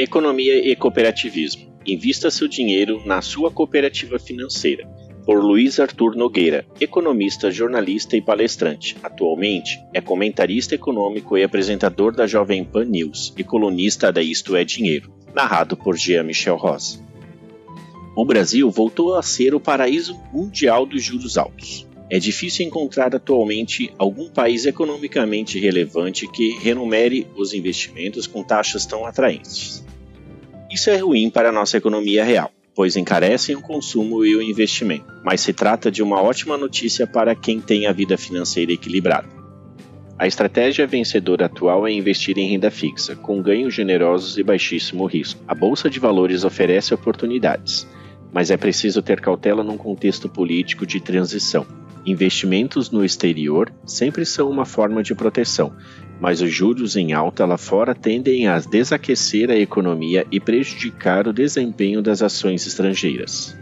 Economia e cooperativismo. Invista seu dinheiro na sua cooperativa financeira. Por Luiz Arthur Nogueira, economista, jornalista e palestrante. Atualmente é comentarista econômico e apresentador da Jovem Pan News e colunista da Isto é Dinheiro, narrado por Jean Michel Rosa. O Brasil voltou a ser o paraíso mundial dos juros altos. É difícil encontrar atualmente algum país economicamente relevante que renumere os investimentos com taxas tão atraentes. Isso é ruim para a nossa economia real, pois encarecem o consumo e o investimento, mas se trata de uma ótima notícia para quem tem a vida financeira equilibrada. A estratégia vencedora atual é investir em renda fixa, com ganhos generosos e baixíssimo risco. A bolsa de valores oferece oportunidades, mas é preciso ter cautela num contexto político de transição Investimentos no exterior sempre são uma forma de proteção, mas os juros em alta lá fora tendem a desaquecer a economia e prejudicar o desempenho das ações estrangeiras.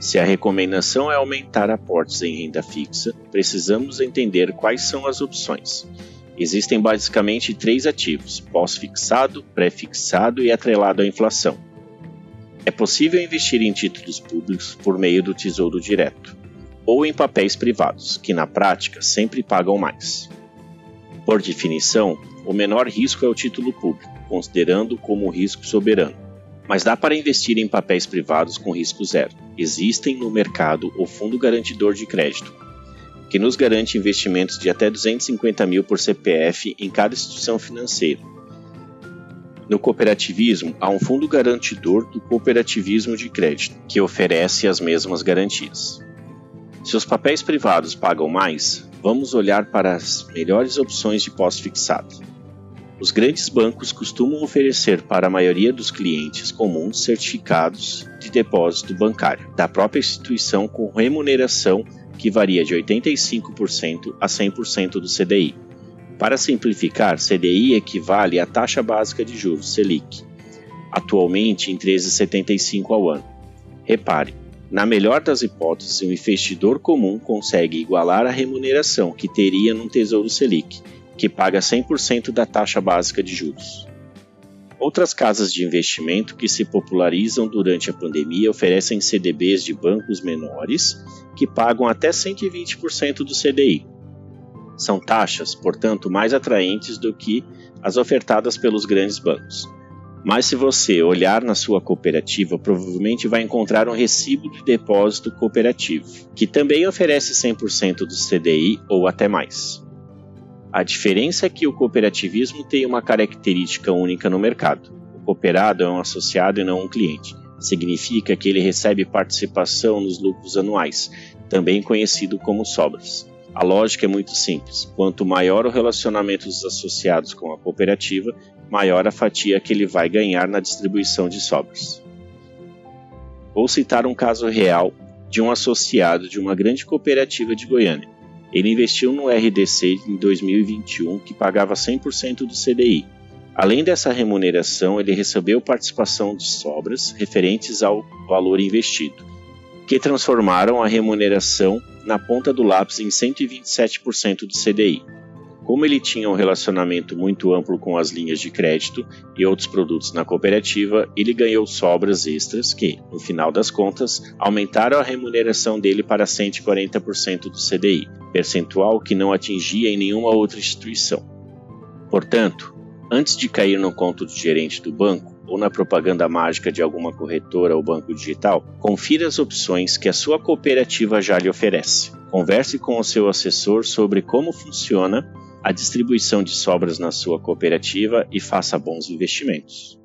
Se a recomendação é aumentar aportes em renda fixa, precisamos entender quais são as opções. Existem basicamente três ativos: pós-fixado, pré-fixado e atrelado à inflação. É possível investir em títulos públicos por meio do Tesouro Direto ou em papéis privados, que na prática sempre pagam mais. Por definição, o menor risco é o título público, considerando como risco soberano. Mas dá para investir em papéis privados com risco zero. Existem no mercado o Fundo Garantidor de Crédito, que nos garante investimentos de até 250 mil por CPF em cada instituição financeira. No cooperativismo, há um fundo garantidor do cooperativismo de crédito, que oferece as mesmas garantias. Se os papéis privados pagam mais, vamos olhar para as melhores opções de pós-fixado. Os grandes bancos costumam oferecer para a maioria dos clientes comuns certificados de depósito bancário da própria instituição com remuneração que varia de 85% a 100% do CDI. Para simplificar, CDI equivale à taxa básica de juros Selic, atualmente em 13,75 ao ano. Repare, na melhor das hipóteses, o investidor comum consegue igualar a remuneração que teria num Tesouro Selic, que paga 100% da taxa básica de juros. Outras casas de investimento que se popularizam durante a pandemia oferecem CDBs de bancos menores que pagam até 120% do CDI. São taxas, portanto, mais atraentes do que as ofertadas pelos grandes bancos. Mas se você olhar na sua cooperativa, provavelmente vai encontrar um recibo de depósito cooperativo, que também oferece 100% do CDI ou até mais. A diferença é que o cooperativismo tem uma característica única no mercado. O cooperado é um associado e não um cliente. Significa que ele recebe participação nos lucros anuais, também conhecido como sobras. A lógica é muito simples: quanto maior o relacionamento dos associados com a cooperativa, maior a fatia que ele vai ganhar na distribuição de sobras. Vou citar um caso real de um associado de uma grande cooperativa de Goiânia. Ele investiu no RDC em 2021 que pagava 100% do CDI. Além dessa remuneração, ele recebeu participação de sobras referentes ao valor investido, que transformaram a remuneração na ponta do lápis em 127% do CDI. Como ele tinha um relacionamento muito amplo com as linhas de crédito e outros produtos na cooperativa, ele ganhou sobras extras que, no final das contas, aumentaram a remuneração dele para 140% do CDI, percentual que não atingia em nenhuma outra instituição. Portanto, antes de cair no conto do gerente do banco, ou na propaganda mágica de alguma corretora ou banco digital, confira as opções que a sua cooperativa já lhe oferece. Converse com o seu assessor sobre como funciona a distribuição de sobras na sua cooperativa e faça bons investimentos.